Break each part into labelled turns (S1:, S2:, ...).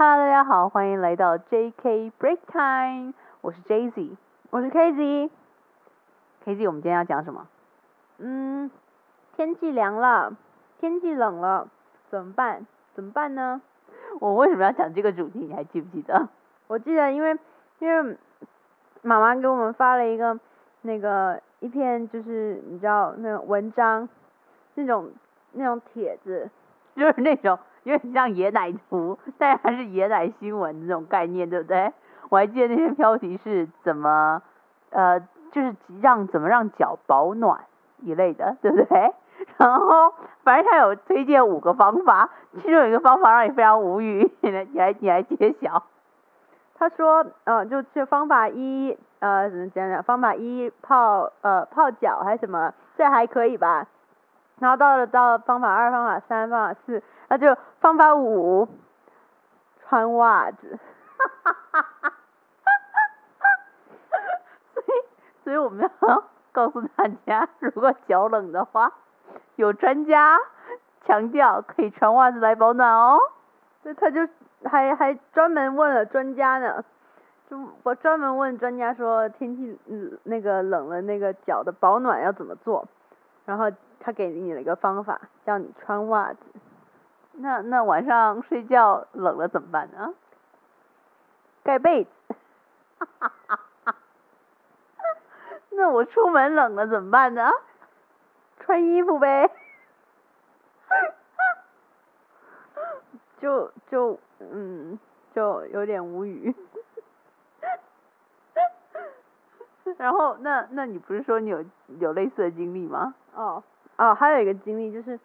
S1: Hello，大家好，欢迎来到 JK Break Time，我是 Jay
S2: 我是 KZ。
S1: KZ，我们今天要讲什么？
S2: 嗯，天气凉了，天气冷了，怎么办？怎么办呢？
S1: 我为什么要讲这个主题？你还记不记得？
S2: 我记得，因为因为妈妈给我们发了一个那个一篇，就是你知道那种文章，那种那种帖子，
S1: 就是那种有点像野奶图，但是还是野奶新闻这种概念，对不对？我还记得那篇标题是怎么呃，就是让怎么让脚保暖一类的，对不对？然后反正他有推荐五个方法，其中有一个方法让你非常无语，你来你来你来揭晓。
S2: 他说，呃，就是方法一，呃，怎么讲讲？方法一泡呃泡脚还是什么，这还可以吧？然后到了到了方法二、方法三、方法四，那就方法五，穿袜子。
S1: 哈哈哈哈哈哈所以，所以我们要告诉大家，如果脚冷的话，有专家强调可以穿袜子来保暖哦。
S2: 这他就还还专门问了专家呢，就我专门问专家说天气嗯那个冷了那个脚的保暖要怎么做，然后他给你了一个方法，叫你穿袜子。
S1: 那那晚上睡觉冷了怎么办呢？
S2: 盖被子。
S1: 那我出门冷了怎么办呢？
S2: 穿衣服呗。就就嗯，就有点无语。
S1: 然后那那你不是说你有有类似的经历吗？
S2: 哦哦，还有一个经历就是，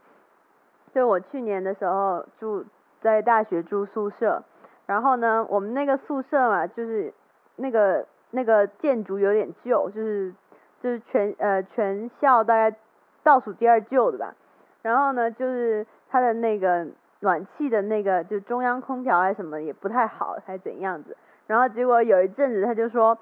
S2: 就我去年的时候住在大学住宿舍，然后呢，我们那个宿舍嘛，就是那个那个建筑有点旧，就是就是全呃全校大概倒数第二旧的吧。然后呢，就是它的那个暖气的那个就中央空调还是什么也不太好，还怎样子。然后结果有一阵子他就说，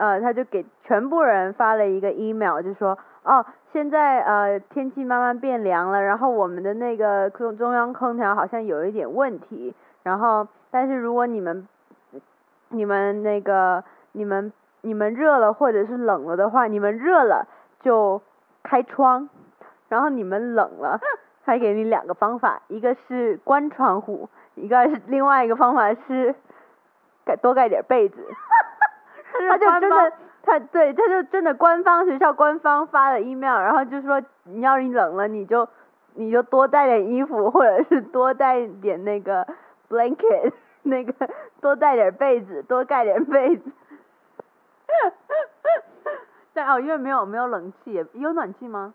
S2: 呃，他就给全部人发了一个 email，就说，哦，现在呃天气慢慢变凉了，然后我们的那个空中央空调好像有一点问题，然后但是如果你们你们那个你们你们热了或者是冷了的话，你们热了就开窗，然后你们冷了，还给你两个方法，一个是关窗户，一个是另外一个方法是盖多盖点被子。他就真的，他对，他就真的官方学校官方发的 email，然后就说你要是冷了你就你就多带点衣服，或者是多带点那个 blanket，那个多带点被子，多盖点被子。
S1: 但哦，因为没有没有冷气，有暖气吗？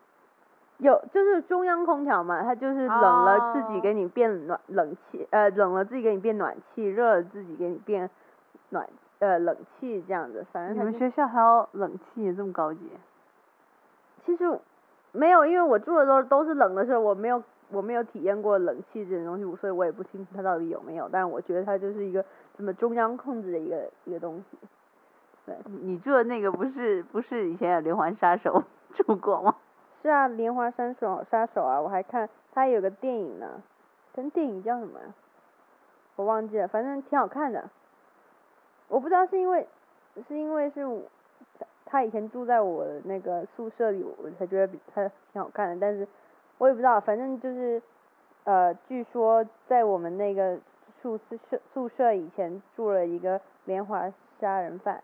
S2: 有，就是中央空调嘛，它就是冷了自己给你变暖冷气，呃，冷了自己给你变暖气，热了自己给你变暖呃冷气这样子，反正
S1: 你们学校还有冷气，这么高级？
S2: 其实没有，因为我住的都都是冷的时候，我没有我没有体验过冷气这种东西，所以我也不清楚它到底有没有，但是我觉得它就是一个这么中央控制的一个一个东西。对，
S1: 你住的那个不是不是以前有连环杀手 住过吗？
S2: 是啊，连环杀手杀手啊，我还看它有个电影呢，跟电影叫什么呀？我忘记了，反正挺好看的。我不知道是因为是因为是我他他以前住在我那个宿舍里，我才觉得比他挺好看的，但是我也不知道，反正就是呃，据说在我们那个宿宿舍宿舍以前住了一个连环杀人犯，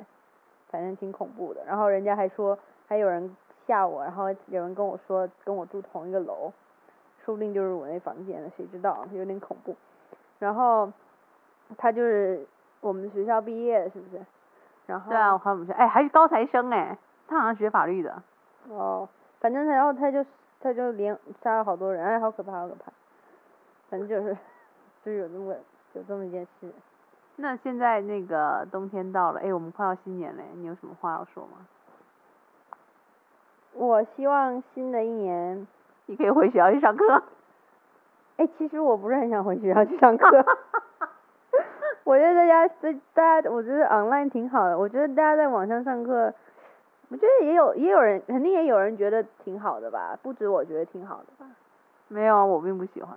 S2: 反正挺恐怖的。然后人家还说还有人吓我，然后有人跟我说跟我住同一个楼，说不定就是我那房间的，谁知道，有点恐怖。然后他就是我们学校毕业的，是不是？然后
S1: 对啊，我看我们学，哎，还是高材生哎，他好像学法律的。
S2: 哦，反正他然后他就他就连杀了好多人，哎，好可怕，好可怕。反正就是就是有这么有这么一件事。
S1: 那现在那个冬天到了，哎，我们快要新年嘞，你有什么话要说吗？
S2: 我希望新的一年，
S1: 你可以回学校去上课。
S2: 哎，其实我不是很想回学校去上课。我觉得大家在大家，我觉得 online 挺好的。我觉得大家在网上上课，我觉得也有也有人，肯定也有人觉得挺好的吧，不止我觉得挺好的吧。
S1: 没有啊，我并不喜欢。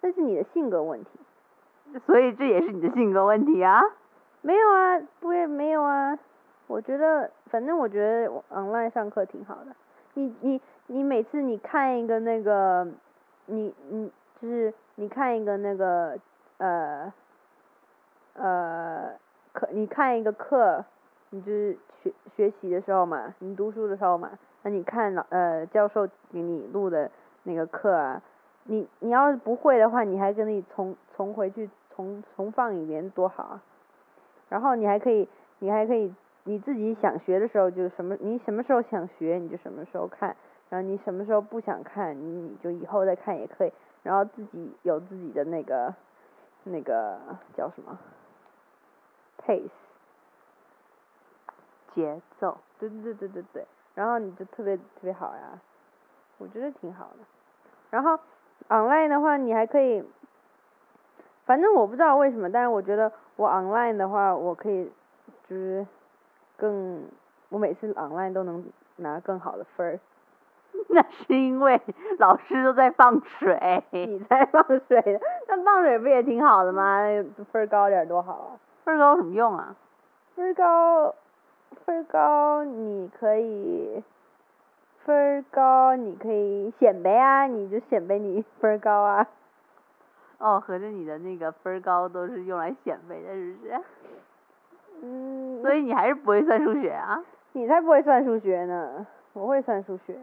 S2: 那是你的性格问题。
S1: 所以这也是你的性格问题啊。
S2: 没有啊，不也没有啊。我觉得，反正我觉得 online 上课挺好的。你你你每次你看一个那个，你你就是你看一个那个呃呃课，你看一个课，你就是学学习的时候嘛，你读书的时候嘛，那你看老呃教授给你录的那个课啊，你你要是不会的话，你还跟你重重回去重重放一遍多好啊。然后你还可以，你还可以。你自己想学的时候就什么，你什么时候想学你就什么时候看，然后你什么时候不想看，你就以后再看也可以，然后自己有自己的那个那个叫什么 pace
S1: 节奏，
S2: 对对对对对对，然后你就特别特别好呀，我觉得挺好的。然后 online 的话你还可以，反正我不知道为什么，但是我觉得我 online 的话我可以就是。更，我每次 online 都能拿更好的分儿，
S1: 那是因为老师都在放水，
S2: 你在放水，那放水不也挺好的吗？分儿高点多好啊！
S1: 分儿高有什么用啊？
S2: 分儿高，分儿高你可以，分儿高你可以显摆啊，你就显摆你分儿高啊。
S1: 哦，合着你的那个分儿高都是用来显摆的，是不是？
S2: 嗯，
S1: 所以你还是不会算数学啊？
S2: 你才不会算数学呢，我会算数学。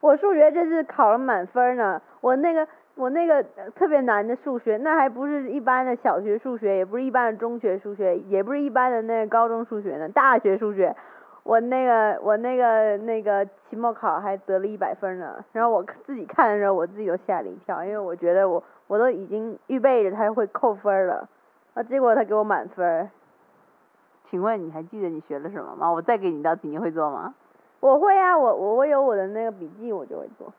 S2: 我数学这次考了满分呢，我那个我那个特别难的数学，那还不是一般的小学数学，也不是一般的中学数学，也不是一般的那个高中数学呢，大学数学，我那个我那个那个期末考还得了一百分呢。然后我自己看的时候，我自己都吓了一跳，因为我觉得我我都已经预备着他会扣分了，啊，结果他给我满分。
S1: 请问你还记得你学了什么吗？我再给你一道题，你会做吗？
S2: 我会啊，我我我有我的那个笔记，我就会做。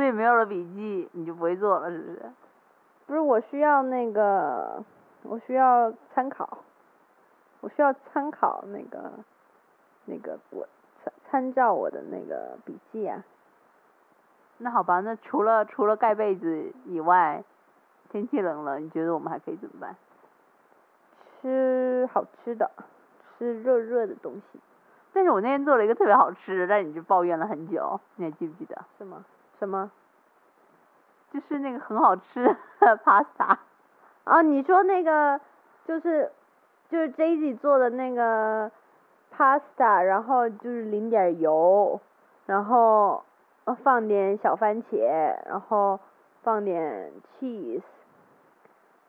S1: 所以没有了笔记，你就不会做了，是不是？
S2: 不是，我需要那个，我需要参考，我需要参考那个，那个我参参照我的那个笔记啊。
S1: 那好吧，那除了除了盖被子以外，天气冷了，你觉得我们还可以怎么办？
S2: 吃好吃的，吃热热的东西。
S1: 但是我那天做了一个特别好吃的，但你就抱怨了很久，你还记不记得？
S2: 什么？什么？
S1: 就是那个很好吃的 pasta。
S2: 啊，你说那个就是就是 j a z 做的那个 pasta，然后就是淋点油，然后放点小番茄，然后放点 cheese，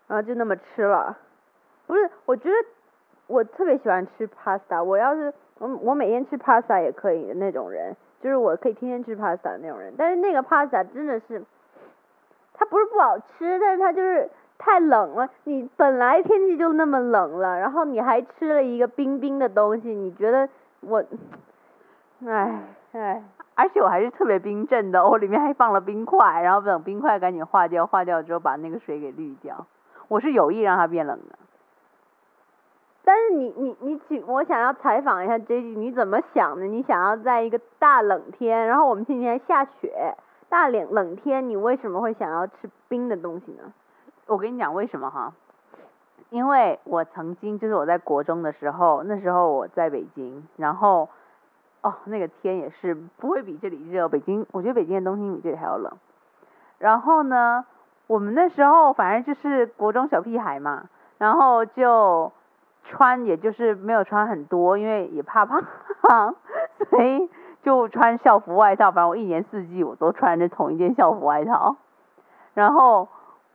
S2: 然后就那么吃了。不是，我觉得我特别喜欢吃 pasta。我要是我我每天吃 pasta 也可以的那种人，就是我可以天天吃 pasta 的那种人。但是那个 pasta 真的是，它不是不好吃，但是它就是太冷了。你本来天气就那么冷了，然后你还吃了一个冰冰的东西，你觉得我，唉唉，
S1: 而且我还是特别冰镇的，我里面还放了冰块，然后等冰块赶紧化掉，化掉之后把那个水给滤掉。我是有意让它变冷的。
S2: 但是你你你请我想要采访一下 J J，你怎么想的？你想要在一个大冷天，然后我们今天下雪，大冷冷天，你为什么会想要吃冰的东西呢？
S1: 我跟你讲为什么哈，因为我曾经就是我在国中的时候，那时候我在北京，然后哦那个天也是不会比这里热，北京我觉得北京的冬天比这里还要冷。然后呢，我们那时候反正就是国中小屁孩嘛，然后就。穿也就是没有穿很多，因为也怕胖，所以就穿校服外套。反正我一年四季我都穿着同一件校服外套。然后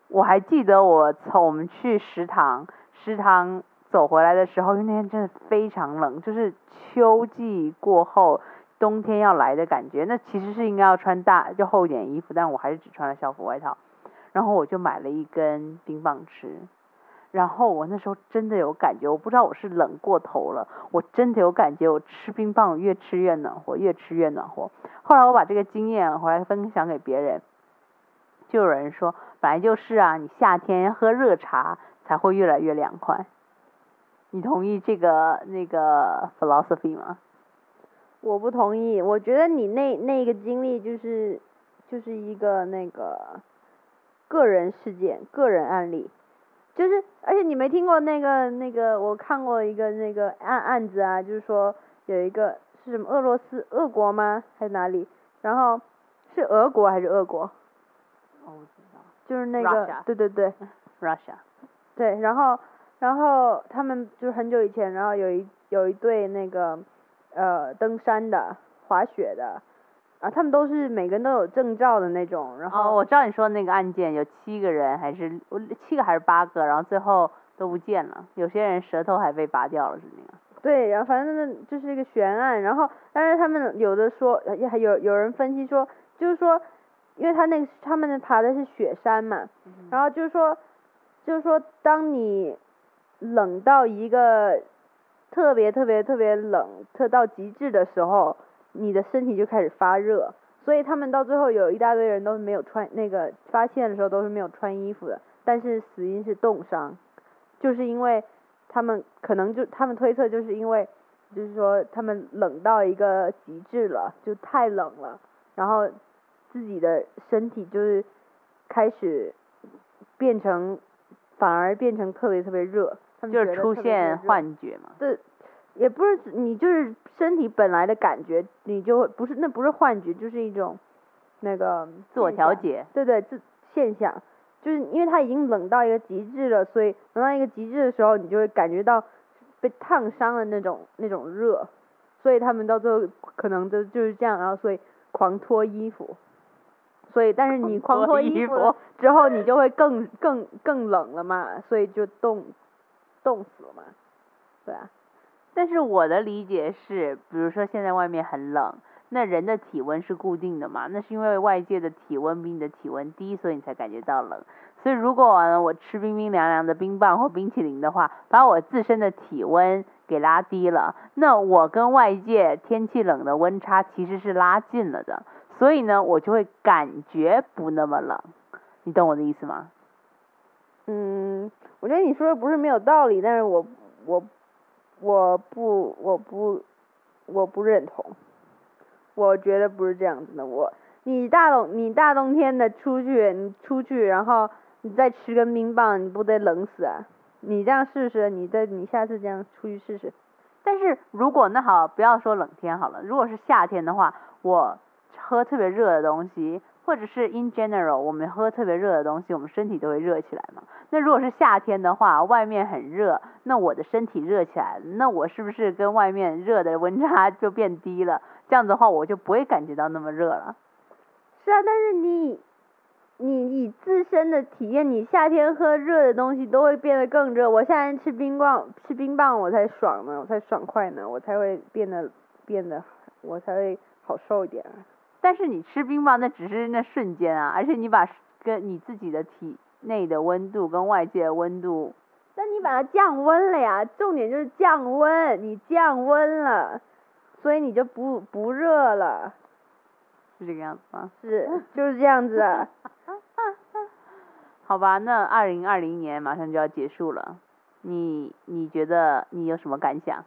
S1: 我还记得我从我们去食堂，食堂走回来的时候，因为那天真的非常冷，就是秋季过后冬天要来的感觉。那其实是应该要穿大就厚一点衣服，但我还是只穿了校服外套。然后我就买了一根冰棒吃。然后我那时候真的有感觉，我不知道我是冷过头了，我真的有感觉，我吃冰棒越吃越暖和，越吃越暖和。后来我把这个经验回来分享给别人，就有人说，本来就是啊，你夏天喝热茶才会越来越凉快。你同意这个那个 philosophy 吗？
S2: 我不同意，我觉得你那那个经历就是就是一个那个个人事件、个人案例。就是，而且你没听过那个那个，我看过一个那个案案子啊，就是说有一个是什么俄罗斯俄国吗？还是哪里？然后是俄国还是俄国？
S1: 哦，我知道
S2: 就是那个
S1: Russia
S2: 对对对，
S1: Russia，
S2: 对，然后然后他们就是很久以前，然后有一有一对那个呃登山的、滑雪的，啊，他们都是每个人都有证照的那种，然
S1: 哦，
S2: 后
S1: 我知道你说的那个案件有七个人还是我七个还是八个，然后最后都不见了，有些人舌头还被拔掉了，是那个。
S2: 对，然后反正那就是一个悬案，然后但是他们有的说，呃也还有有人分析说，就是说，因为他那个他们爬的是雪山嘛，然后就是说，就是说，当你冷到一个特别特别特别冷，特到极致的时候，你的身体就开始发热，所以他们到最后有一大堆人都是没有穿那个发现的时候都是没有穿衣服的，但是死因是冻伤，就是因为他们可能就他们推测就是因为就是说他们冷到一个极致了，就太冷了，然后自己的身体就是开始变成反而变成特别特别热，他们
S1: 就是出现幻觉嘛。
S2: 对，也不是你就是身体本来的感觉，你就会不是那不是幻觉，就是一种那个
S1: 自我调节，
S2: 对对，自现象，就是因为它已经冷到一个极致了，所以冷到一个极致的时候，你就会感觉到被烫伤的那种那种热，所以他们到最后可能就就是这样，然后所以狂脱衣服，所以但是你狂脱
S1: 衣
S2: 服之后，你就会更更更冷了嘛，所以就冻冻死了嘛，对啊，
S1: 但是我的理解是，比如说现在外面很冷，那人的体温是固定的嘛？那是因为外界的体温比你的体温低，所以你才感觉到冷。所以如果我吃冰冰凉凉的冰棒或冰淇淋的话，把我自身的体温给拉低了，那我跟外界天气冷的温差其实是拉近了的，所以呢我就会感觉不那么冷。你懂我的意思吗？
S2: 嗯，我觉得你说的不是没有道理，但是我我我不我不我不认同，我觉得不是这样子的。我你大冬你大冬天的出去，你出去然后你再吃根冰棒，你不得冷死啊？你这样试试，你再你下次这样出去试试。
S1: 但是如果那好，不要说冷天好了，如果是夏天的话，我喝特别热的东西，或者是 in general 我们喝特别热的东西，我们身体都会热起来嘛。那如果是夏天的话，外面很热，那我的身体热起来，那我是不是跟外面热的温差就变低了？这样子的话，我就不会感觉到那么热了。
S2: 是啊，但是你你以自身的体验，你夏天喝热的东西都会变得更热。我夏天吃冰棒吃冰棒我才爽呢，我才爽快呢，我才会变得变得我才会好受一点。
S1: 但是你吃冰棒那只是那瞬间啊，而且你把跟你自己的体内的温度跟外界的温度
S2: 那你把它降温了呀，重点就是降温，你降温了，所以你就不不热了，
S1: 是这个样子吗？
S2: 是就是这样子啊。
S1: 好吧，那二零二零年马上就要结束了，你你觉得你有什么感想？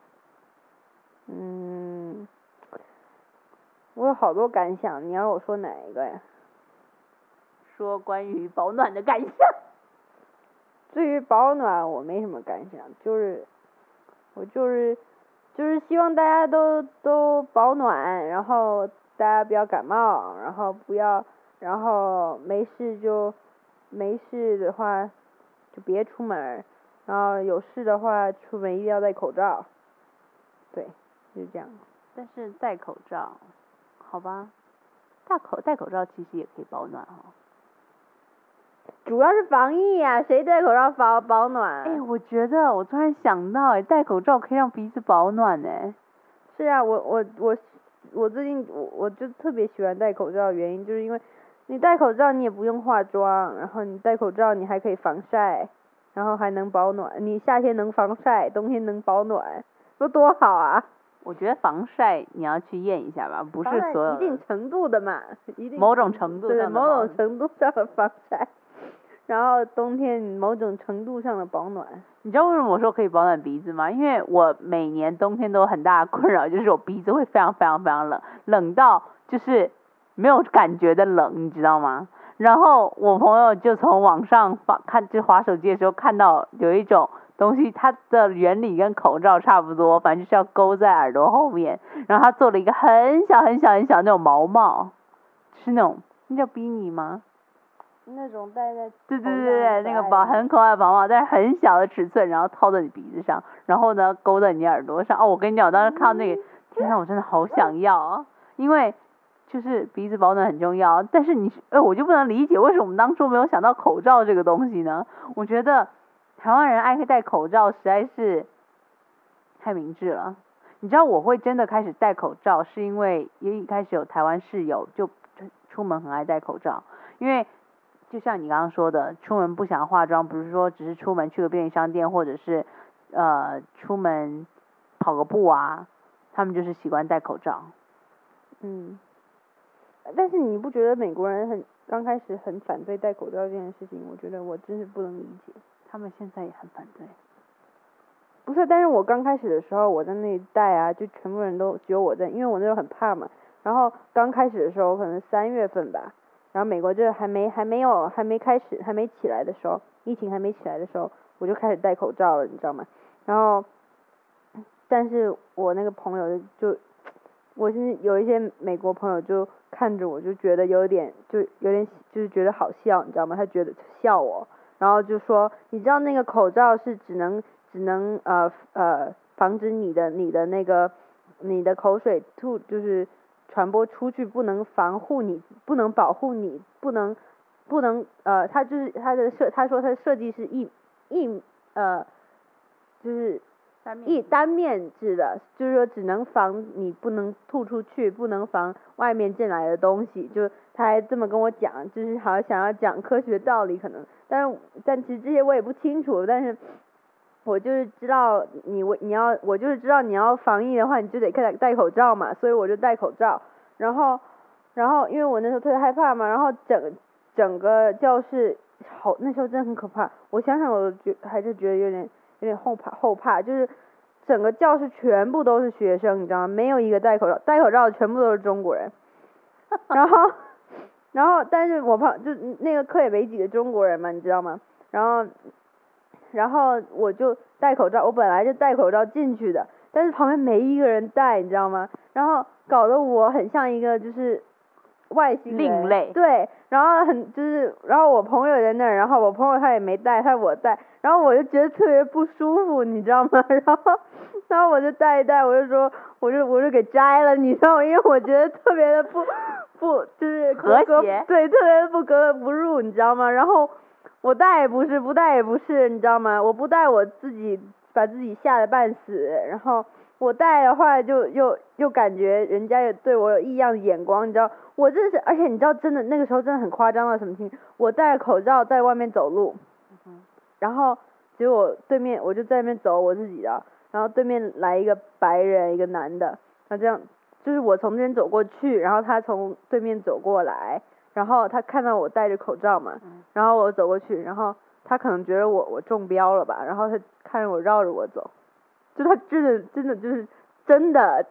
S2: 嗯，我有好多感想，你要我说哪一个呀？
S1: 说关于保暖的感想。
S2: 至于保暖，我没什么感想，就是我就是就是希望大家都都保暖，然后大家不要感冒，然后不要，然后没事就没事的话就别出门，然后有事的话出门一定要戴口罩。对，就是这样。
S1: 但是戴口罩，好吧，戴口戴口罩其实也可以保暖哦。
S2: 主要是防疫呀、谁戴口罩保保暖？
S1: 哎，我觉得我突然想到，哎，戴口罩可以让鼻子保暖呢。
S2: 是啊，我我我我最近我我就特别喜欢戴口罩的原因，就是因为你戴口罩你也不用化妆，然后你戴口罩你还可以防晒，然后还能保暖。你夏天能防晒，冬天能保暖，说多好啊！
S1: 我觉得防晒你要去验一下吧，不是
S2: 防晒
S1: 所有
S2: 一定程度的嘛，一定
S1: 某种程度的保
S2: 种程度上的防晒，然后冬天某种程度上的保暖。
S1: 你知道为什么我说可以保暖鼻子吗？因为我每年冬天都有很大的困扰，就是我鼻子会非常非常非常冷，冷到就是没有感觉的冷，你知道吗？然后我朋友就从网上发看，就滑手机的时候看到有一种东西，它的原理跟口罩差不多，反正就是要勾在耳朵后面，然后他做了一个很小很小很小那种毛帽，是那种那叫比尼吗？
S2: 那种戴在
S1: 对对对对，那个
S2: 很可爱的
S1: 薄很可爱的毛毛，但是很小的尺寸，然后套在你鼻子上，然后呢勾在你耳朵上。哦，我跟你讲，我当时看到那个，天呐，我真的好想要啊！因为就是鼻子保暖很重要，但是你，呃，我就不能理解为什么我们当初没有想到口罩这个东西呢？我觉得台湾人爱戴口罩实在是太明智了。你知道我会真的开始戴口罩，是因为一开始有台湾室友就出门很爱戴口罩，因为就像你刚刚说的，出门不想化妆，不是说只是出门去个便利商店，或者是呃出门跑个步啊，他们就是习惯戴口罩。
S2: 嗯，但是你不觉得美国人很刚开始很反对戴口罩这件事情？我觉得我真是不能理解。
S1: 他们现在也很反对。
S2: 不是，但是我刚开始的时候我在那里戴啊，就全部人都只有我在，因为我那时候很怕嘛。然后刚开始的时候，可能三月份吧，然后美国这还没还没有还没开始还没起来的时候，疫情还没起来的时候，我就开始戴口罩了，你知道吗？然后，但是我那个朋友就，我现在有一些美国朋友就看着我就觉得有点就有点就是觉得好笑，你知道吗？他觉得笑我，然后就说，你知道那个口罩是只能只能呃呃防止你的你的那个你的口水吐就是传播出去，不能防护你，不能保护你，不能不能呃，他就是他的设，他说他的设计是一一呃就是一单面制的，就是说只能防你不能吐出去，不能防外面进来的东西。就他还这么跟我讲，就是好像想要讲科学道理，可能，但是但其实这些我也不清楚，但是我就是知道你我你要我就是知道你要防疫的话，你就得戴戴口罩嘛，所以我就戴口罩。然后然后因为我那时候特别害怕嘛，然后整整个教室好那时候真的很可怕，我想想我就觉还是觉得有点有点后怕后怕，就是整个教室全部都是学生，你知道吗？没有一个戴口罩，戴口罩的全部都是中国人。然后然后但是我旁就那个课也没几个中国人嘛，你知道吗？然后然后我就戴口罩，我本来就戴口罩进去的，但是旁边没一个人戴，你知道吗？然后搞得我很像一个就是外星人
S1: 另类
S2: 对，然后很就是，然后我朋友在那儿，然后我朋友他也没戴，他我戴，然后我就觉得特别不舒服，你知道吗？然后然后我就戴一戴，我就说，我就我就给摘了，你知道吗？因为我觉得特别的不不就是格格
S1: 和谐
S2: 对，特别的不格格不入，你知道吗？然后我戴也不是，不戴也不是，你知道吗？我不戴我自己把自己吓得半死，然后我戴的话就又又感觉人家也对我有异样的眼光，你知道？我真是，而且你知道，真的那个时候真的很夸张到什么情况？我戴着口罩在外面走路，然后结果对面我就在那边走我自己的，然后对面来一个白人，一个男的，他这样就是我从这边走过去，然后他从对面走过来，然后他看到我戴着口罩嘛，然后我走过去，然后他可能觉得我我中标了吧，然后他看着我绕着我走，就他真的真的就是真的，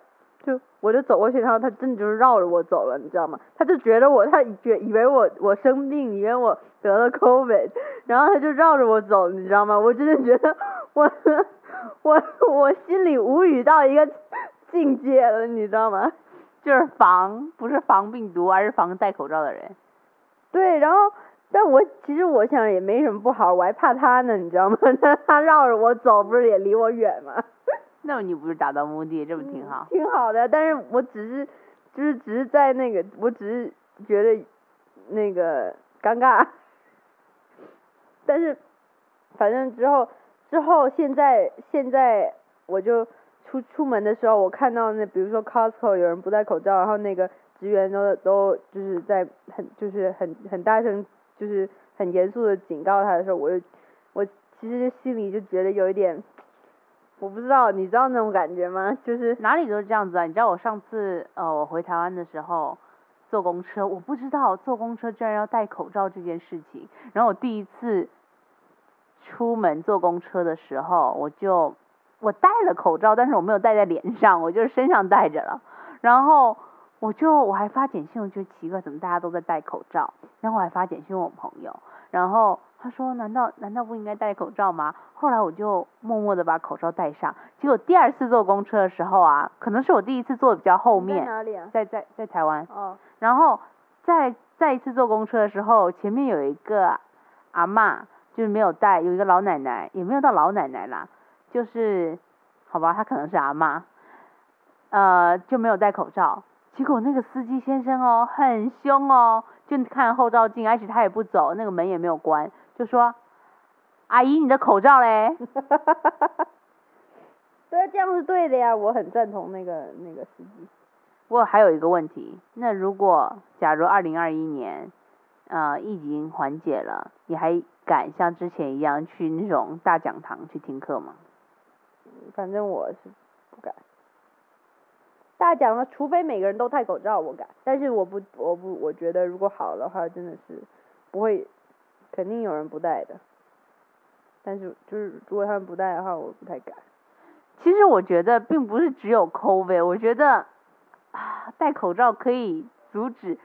S2: 就我就走过去，然后他真的就是绕着我走了，你知道吗？他就觉得我他觉以为我我生病，以为我得了 COVID，然后他就绕着我走，你知道吗？我真的觉得我我我心里无语到一个境界了，你知道吗？
S1: 就是防，不是防病毒，而是防戴口罩的人。
S2: 对，然后，但我其实我想也没什么不好，我还怕他呢，你知道吗？他 他绕着我走，不是也离我远吗？
S1: 那你不是达到目的，这不挺好？
S2: 挺好的，但是我只是，就是只是在那个，我只是觉得那个尴尬，但是反正之后之后现在现在我就出出门的时候，我看到那比如说 Costco 有人不戴口罩，然后那个职员都都就是在很就是很很大声就是很严肃的警告他的时候，我就我其实心里就觉得有一点。我不知道，你知道那种感觉吗？就是
S1: 哪里都是这样子啊！你知道我上次呃我回台湾的时候坐公车，我不知道坐公车居然要戴口罩这件事情。然后我第一次出门坐公车的时候，我就我戴了口罩，但是我没有戴在脸上，我就是身上戴着了。然后我就我还发简讯，我就奇怪，怎么大家都在戴口罩？然后我还发简讯我朋友，然后他说难道难道不应该戴口罩吗？后来我就默默的把口罩戴上，结果第二次坐公车的时候啊，可能是我第一次坐比较后面，
S2: 在哪里啊？
S1: 在在在台湾，
S2: 哦，
S1: 然后再再一次坐公车的时候，前面有一个阿嬷，就是没有戴，有一个老奶奶，也没有到老奶奶啦，就是好吧，她可能是阿嬷，呃，就没有戴口罩。结果那个司机先生哦，很凶哦，就看后照镜，而且他也不走，那个门也没有关，就说：“阿姨，你的口罩嘞？”
S2: 对啊，这样是对的呀，我很赞同那个那个司机。
S1: 不过还有一个问题，那如果假如二零二一年，呃，疫情缓解了，你还敢像之前一样去那种大讲堂去听课吗？
S2: 反正我是不敢。大讲了，除非每个人都戴口罩，我敢。但是我不，我不，我觉得如果好的话，真的是不会，肯定有人不戴的。但是就是如果他们不戴的话，我不太敢。
S1: 其实我觉得并不是只有 COVID，我觉得啊，戴口罩可以阻止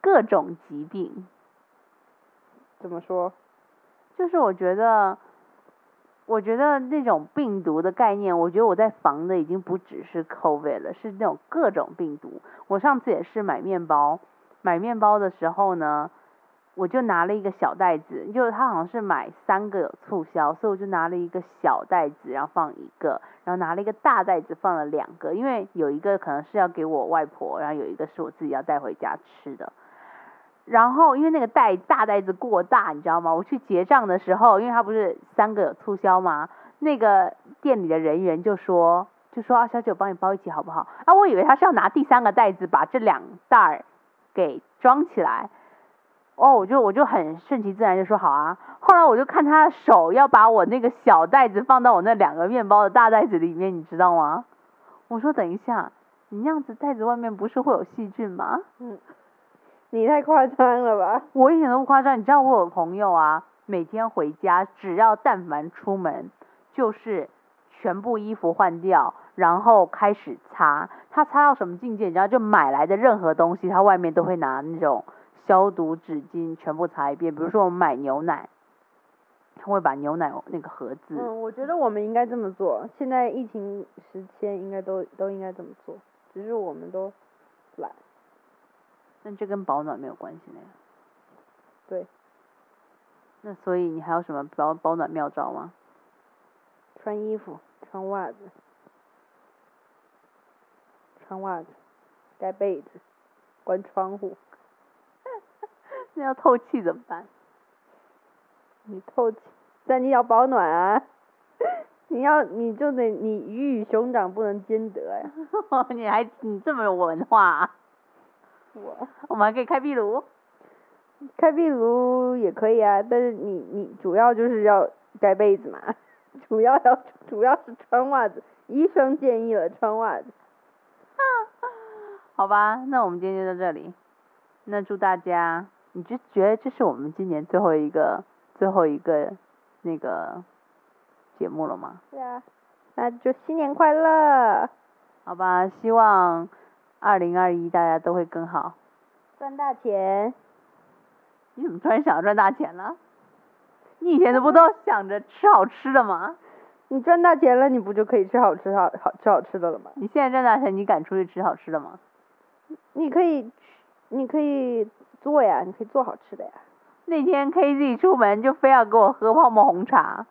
S1: 各种疾病。
S2: 怎么说？
S1: 就是我觉得，我觉得那种病毒的概念，我觉得我在防的已经不只是 COVID 了，是那种各种病毒。我上次也是买面包，买面包的时候呢，我就拿了一个小袋子，就是他好像是买三个有促销，所以我就拿了一个小袋子，然后放一个，然后拿了一个大袋子放了两个，因为有一个可能是要给我外婆，然后有一个是我自己要带回家吃的。然后因为那个袋大袋子过大，你知道吗？我去结账的时候，因为他不是三个有促销吗？那个店里的人员就说，就说啊，小姐我帮你包一起好不好？啊，我以为他是要拿第三个袋子把这两袋儿给装起来。哦，我就我就很顺其自然就说好啊。后来我就看他的手要把我那个小袋子放到我那两个面包的大袋子里面，你知道吗？我说等一下，你那样子袋子外面不是会有细菌吗？
S2: 嗯，你太夸张了吧？
S1: 我一点都不夸张，你知道我有朋友啊，每天回家只要但凡出门，就是全部衣服换掉，然后开始擦。他擦到什么境界？你知道，就买来的任何东西，他外面都会拿那种消毒纸巾全部擦一遍。比如说我们买牛奶，他会把牛奶那个盒子，
S2: 嗯，我觉得我们应该这么做。现在疫情时间应该都都应该这么做，只是我们都懒。
S1: 但这跟保暖没有关系呢。
S2: 对，
S1: 那所以你还有什么保保暖妙招吗？
S2: 穿衣服，穿袜子，穿袜子，盖被子，关窗户。
S1: 那要透气怎么办？
S2: 你透气，但你要保暖啊！你要你就得你鱼与熊掌不能兼得呀。
S1: 你还你这么有文化、啊，
S2: 我
S1: 我们还可以开壁炉。
S2: 开壁炉也可以啊，但是你你主要就是要盖被子嘛，主要要主要是穿袜子，医生建议了穿袜子。
S1: 好吧，那我们今天就到这里。那祝大家，你就觉得这是我们今年最后一个最后一个那个节目了吗？
S2: 对啊，那就新年快乐，
S1: 好吧，希望二零二一大家都会更好。
S2: 赚大钱。
S1: 你怎么突然想要赚大钱了？你以前都不都想着吃好吃的吗？
S2: 你赚大钱了，你不就可以吃好吃好好吃好吃的了吗？
S1: 你现在赚大钱，你敢出去吃好吃的吗？
S2: 你可以，你可以做呀，你可以做好吃的呀。
S1: 那天 KZ 出门就非要给我喝泡沫红茶，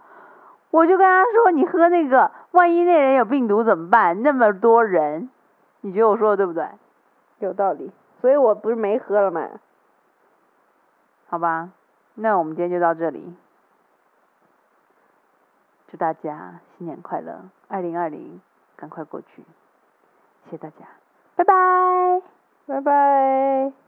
S1: 我就跟他说：“你喝那个，万一那人有病毒怎么办？那么多人，你觉得我说的对不对？”
S2: 有道理，所以我不是没喝了吗？
S1: 好吧，那我们今天就到这里。祝大家新年快乐，二零二零赶快过去，谢谢大家，拜拜。
S2: 拜拜。